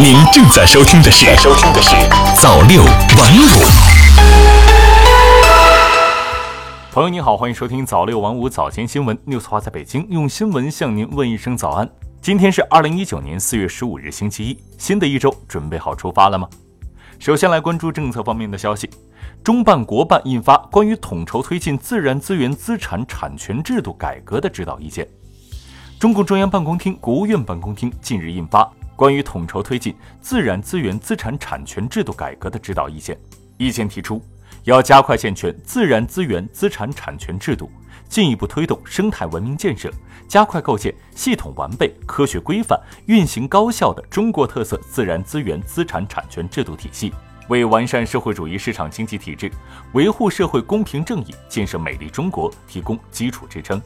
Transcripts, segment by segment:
您正在收听的是《收听的是早六晚五》。朋友您好，欢迎收听早六晚五早间新闻。news 华在北京，用新闻向您问一声早安。今天是二零一九年四月十五日，星期一，新的一周准备好出发了吗？首先来关注政策方面的消息，中办国办印发关于统筹推进自然资源资产产权制度改革的指导意见。中共中央办公厅、国务院办公厅近日印发。关于统筹推进自然资源资产产权制度改革的指导意见，意见提出，要加快健全自然资源资产产权制度，进一步推动生态文明建设，加快构建系统完备、科学规范、运行高效的中国特色自然资源资产产权制度体系，为完善社会主义市场经济体制、维护社会公平正义、建设美丽中国提供基础支撑。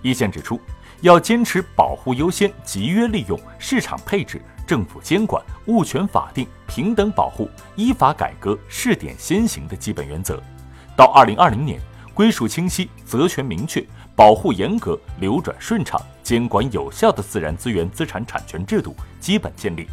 意见指出。要坚持保护优先、集约利用、市场配置、政府监管、物权法定、平等保护、依法改革、试点先行的基本原则。到二零二零年，归属清晰、责权明确、保护严格、流转顺畅、监管有效的自然资源资产产权制度基本建立，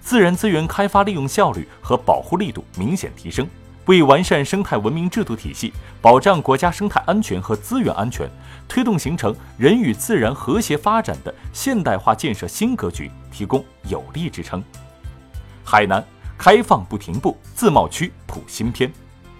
自然资源开发利用效率和保护力度明显提升。为完善生态文明制度体系，保障国家生态安全和资源安全，推动形成人与自然和谐发展的现代化建设新格局提供有力支撑。海南开放不停步，自贸区谱新篇。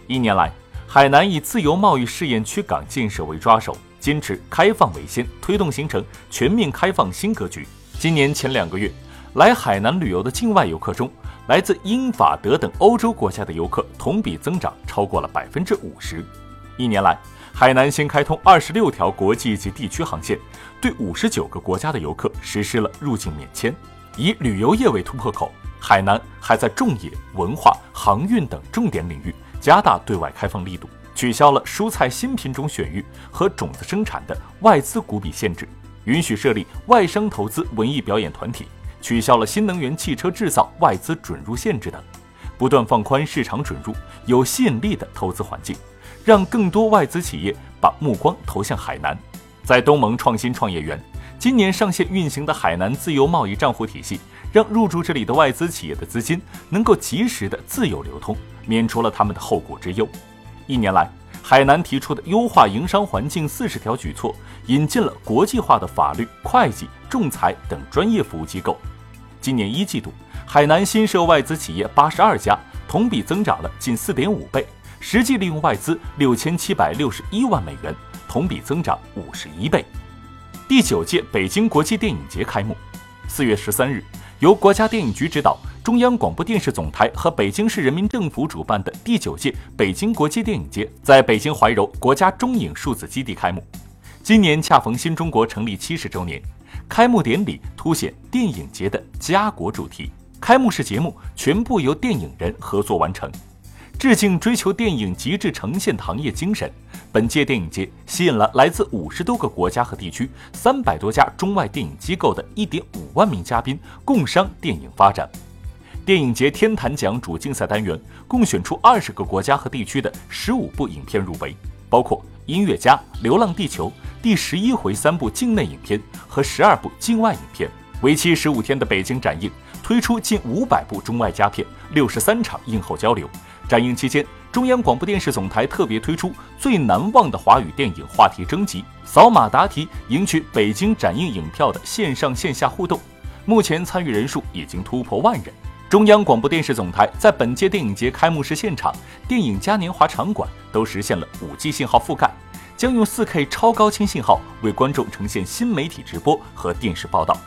一年来，海南以自由贸易试验区港建设为抓手，坚持开放为先，推动形成全面开放新格局。今年前两个月，来海南旅游的境外游客中，来自英法德等欧洲国家的游客同比增长超过了百分之五十。一年来，海南新开通二十六条国际及地区航线，对五十九个国家的游客实施了入境免签。以旅游业为突破口，海南还在种业、文化、航运等重点领域加大对外开放力度，取消了蔬菜新品种选育和种子生产的外资股比限制，允许设立外商投资文艺表演团体。取消了新能源汽车制造外资准入限制等，不断放宽市场准入有吸引力的投资环境，让更多外资企业把目光投向海南。在东盟创新创业园今年上线运行的海南自由贸易账户体系，让入驻这里的外资企业的资金能够及时的自由流通，免除了他们的后顾之忧。一年来，海南提出的优化营商环境四十条举措，引进了国际化的法律、会计、仲裁等专业服务机构。今年一季度，海南新设外资企业八十二家，同比增长了近四点五倍，实际利用外资六千七百六十一万美元，同比增长五十一倍。第九届北京国际电影节开幕，四月十三日，由国家电影局指导，中央广播电视总台和北京市人民政府主办的第九届北京国际电影节在北京怀柔国家中影数字基地开幕。今年恰逢新中国成立七十周年。开幕典礼凸显电影节的家国主题，开幕式节目全部由电影人合作完成，致敬追求电影极致呈现行业精神。本届电影节吸引了来自五十多个国家和地区、三百多家中外电影机构的一点五万名嘉宾共商电影发展。电影节天坛奖主竞赛单元共选出二十个国家和地区的十五部影片入围，包括《音乐家》《流浪地球》。第十一回三部境内影片和十二部境外影片，为期十五天的北京展映推出近五百部中外佳片，六十三场映后交流。展映期间，中央广播电视总台特别推出最难忘的华语电影话题征集，扫码答题赢取北京展映影票的线上线下互动。目前参与人数已经突破万人。中央广播电视总台在本届电影节开幕式现场、电影嘉年华场馆都实现了五 G 信号覆盖。将用 4K 超高清信号为观众呈现新媒体直播和电视报道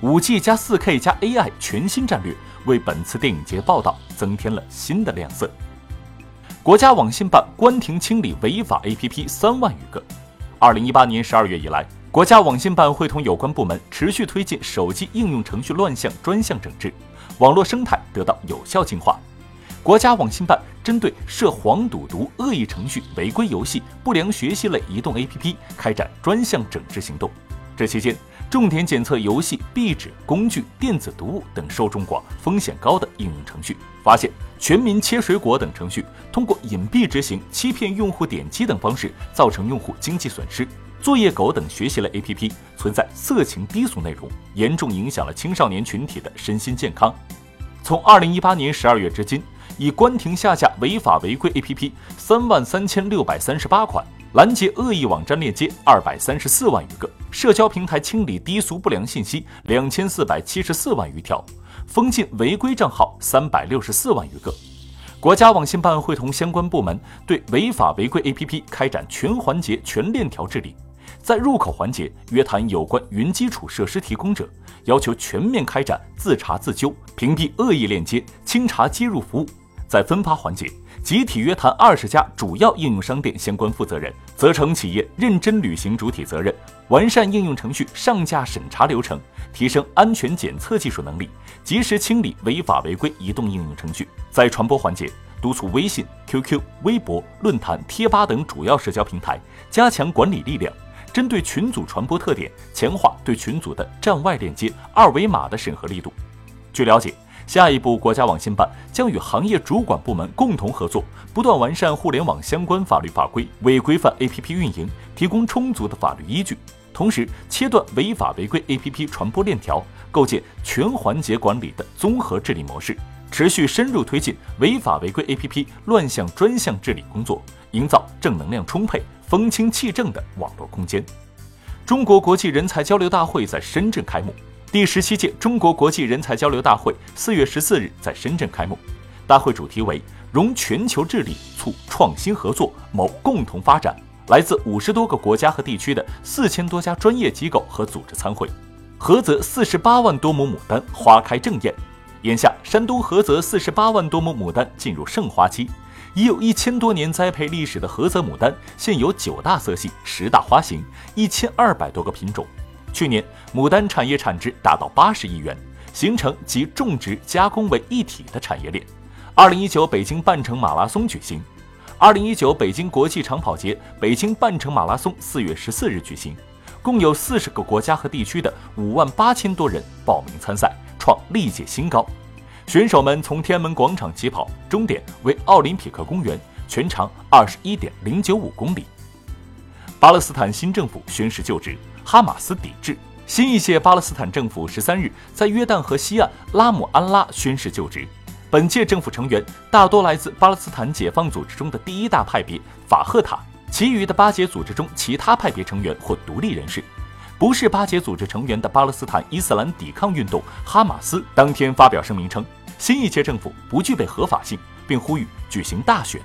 ，5G 加 4K 加 AI 全新战略为本次电影节报道增添了新的亮色。国家网信办关停清理违法 APP 三万余个。二零一八年十二月以来，国家网信办会同有关部门持续推进手机应用程序乱象专项整治，网络生态得到有效净化。国家网信办针对涉黄赌毒、恶意程序、违规游戏、不良学习类移动 APP 开展专项整治行动。这期间，重点检测游戏、壁纸、工具、电子读物等受众广、风险高的应用程序，发现“全民切水果”等程序通过隐蔽执行、欺骗用户点击等方式，造成用户经济损失；作业狗等学习类 APP 存在色情低俗内容，严重影响了青少年群体的身心健康。从二零一八年十二月至今，已关停下架违法违规 APP 三万三千六百三十八款，拦截恶意网站链接二百三十四万余个，社交平台清理低俗不良信息两千四百七十四万余条，封禁违规账号三百六十四万余个。国家网信办会同相关部门对违法违规 APP 开展全环节、全链条治理。在入口环节，约谈有关云基础设施提供者，要求全面开展自查自纠，屏蔽恶意链接，清查接入服务。在分发环节，集体约谈二十家主要应用商店相关负责人，责成企业认真履行主体责任，完善应用程序上架审查流程，提升安全检测技术能力，及时清理违法违规移动应用程序。在传播环节，督促微信、QQ、微博、论坛、贴吧等主要社交平台加强管理力量。针对群组传播特点，强化对群组的站外链接、二维码的审核力度。据了解，下一步国家网信办将与行业主管部门共同合作，不断完善互联网相关法律法规，为规范 APP 运营提供充足的法律依据。同时，切断违法违规 APP 传播链条，构建全环节管理的综合治理模式，持续深入推进违法违规 APP 乱象专项治理工作，营造正能量充沛。风清气正的网络空间。中国国际人才交流大会在深圳开幕。第十七届中国国际人才交流大会四月十四日在深圳开幕。大会主题为“融全球治理，促创新合作，谋共同发展”。来自五十多个国家和地区的四千多家专业机构和组织参会。菏泽四十八万多亩牡丹花开正艳。眼下，山东菏泽四十八万多亩牡丹进入盛花期。已有一千多年栽培历史的菏泽牡丹，现有九大色系、十大花型、一千二百多个品种。去年，牡丹产业产值达到八十亿元，形成集种植、加工为一体的产业链。二零一九北京半程马拉松举行。二零一九北京国际长跑节北京半程马拉松四月十四日举行，共有四十个国家和地区的五万八千多人报名参赛，创历届新高。选手们从天安门广场起跑，终点为奥林匹克公园，全长二十一点零九五公里。巴勒斯坦新政府宣誓就职，哈马斯抵制。新一届巴勒斯坦政府十三日在约旦河西岸拉姆安拉宣誓就职。本届政府成员大多来自巴勒斯坦解放组织中的第一大派别法赫塔，其余的巴解组织中其他派别成员或独立人士。不是巴解组织成员的巴勒斯坦伊斯兰抵抗运动哈马斯当天发表声明称，新一届政府不具备合法性，并呼吁举行大选。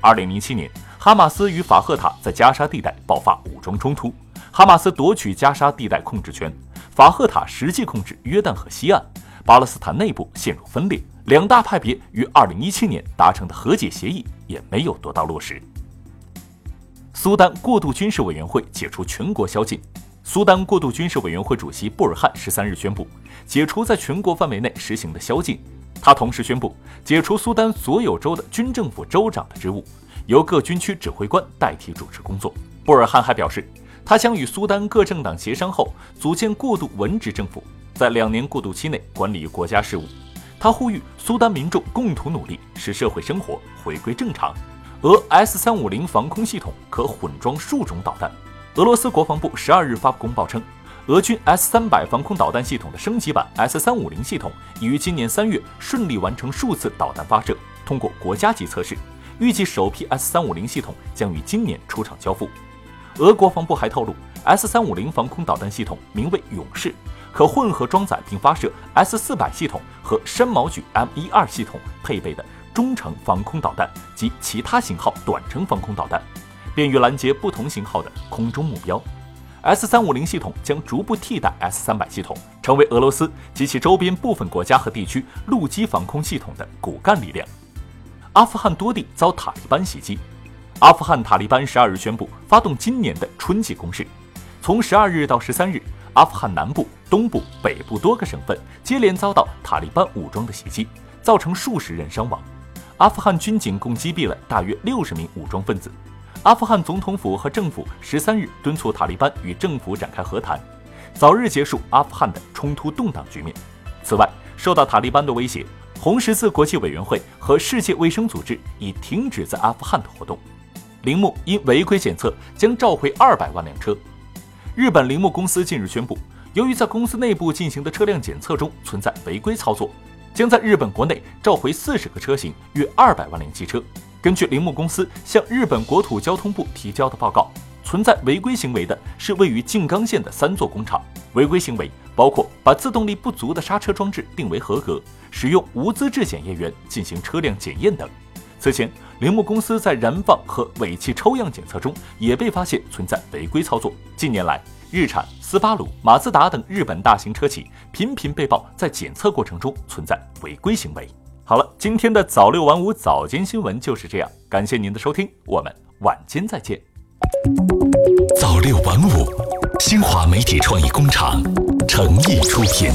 二零零七年，哈马斯与法赫塔在加沙地带爆发武装冲突，哈马斯夺取加沙地带控制权，法赫塔实际控制约旦河西岸，巴勒斯坦内部陷入分裂，两大派别于二零一七年达成的和解协议也没有得到落实。苏丹过渡军事委员会解除全国宵禁。苏丹过渡军事委员会主席布尔汉十三日宣布解除在全国范围内实行的宵禁。他同时宣布解除苏丹所有州的军政府州长的职务，由各军区指挥官代替主持工作。布尔汉还表示，他将与苏丹各政党协商后组建过渡文职政府，在两年过渡期内管理国家事务。他呼吁苏丹民众共同努力，使社会生活回归正常。俄 S 三五零防空系统可混装数种导弹。俄罗斯国防部十二日发布公报称，俄军 S 三百防空导弹系统的升级版 S 三五零系统已于今年三月顺利完成数次导弹发射，通过国家级测试，预计首批 S 三五零系统将于今年出厂交付。俄国防部还透露，S 三五零防空导弹系统名为“勇士”，可混合装载并发射 S 四百系统和山毛榉 M 一二系统配备的中程防空导弹及其他型号短程防空导弹。便于拦截不同型号的空中目标。S 三五零系统将逐步替代 S 三百系统，成为俄罗斯及其周边部分国家和地区陆基防空系统的骨干力量。阿富汗多地遭塔利班袭击。阿富汗塔利班十二日宣布发动今年的春季攻势。从十二日到十三日，阿富汗南部、东部、北部多个省份接连遭到塔利班武装的袭击，造成数十人伤亡。阿富汗军警共击毙了大约六十名武装分子。阿富汗总统府和政府十三日敦促塔利班与政府展开和谈，早日结束阿富汗的冲突动荡局面。此外，受到塔利班的威胁，红十字国际委员会和世界卫生组织已停止在阿富汗的活动。铃木因违规检测将召回二百万辆车。日本铃木公司近日宣布，由于在公司内部进行的车辆检测中存在违规操作，将在日本国内召回四十个车型，约二百万辆汽车。根据铃木公司向日本国土交通部提交的报告，存在违规行为的是位于静冈县的三座工厂。违规行为包括把自动力不足的刹车装置定为合格，使用无资质检验员进行车辆检验等。此前，铃木公司在燃放和尾气抽样检测中也被发现存在违规操作。近年来，日产、斯巴鲁、马自达等日本大型车企频频被曝在检测过程中存在违规行为。好了，今天的早六晚五早间新闻就是这样，感谢您的收听，我们晚间再见。早六晚五，新华媒体创意工厂诚意出品。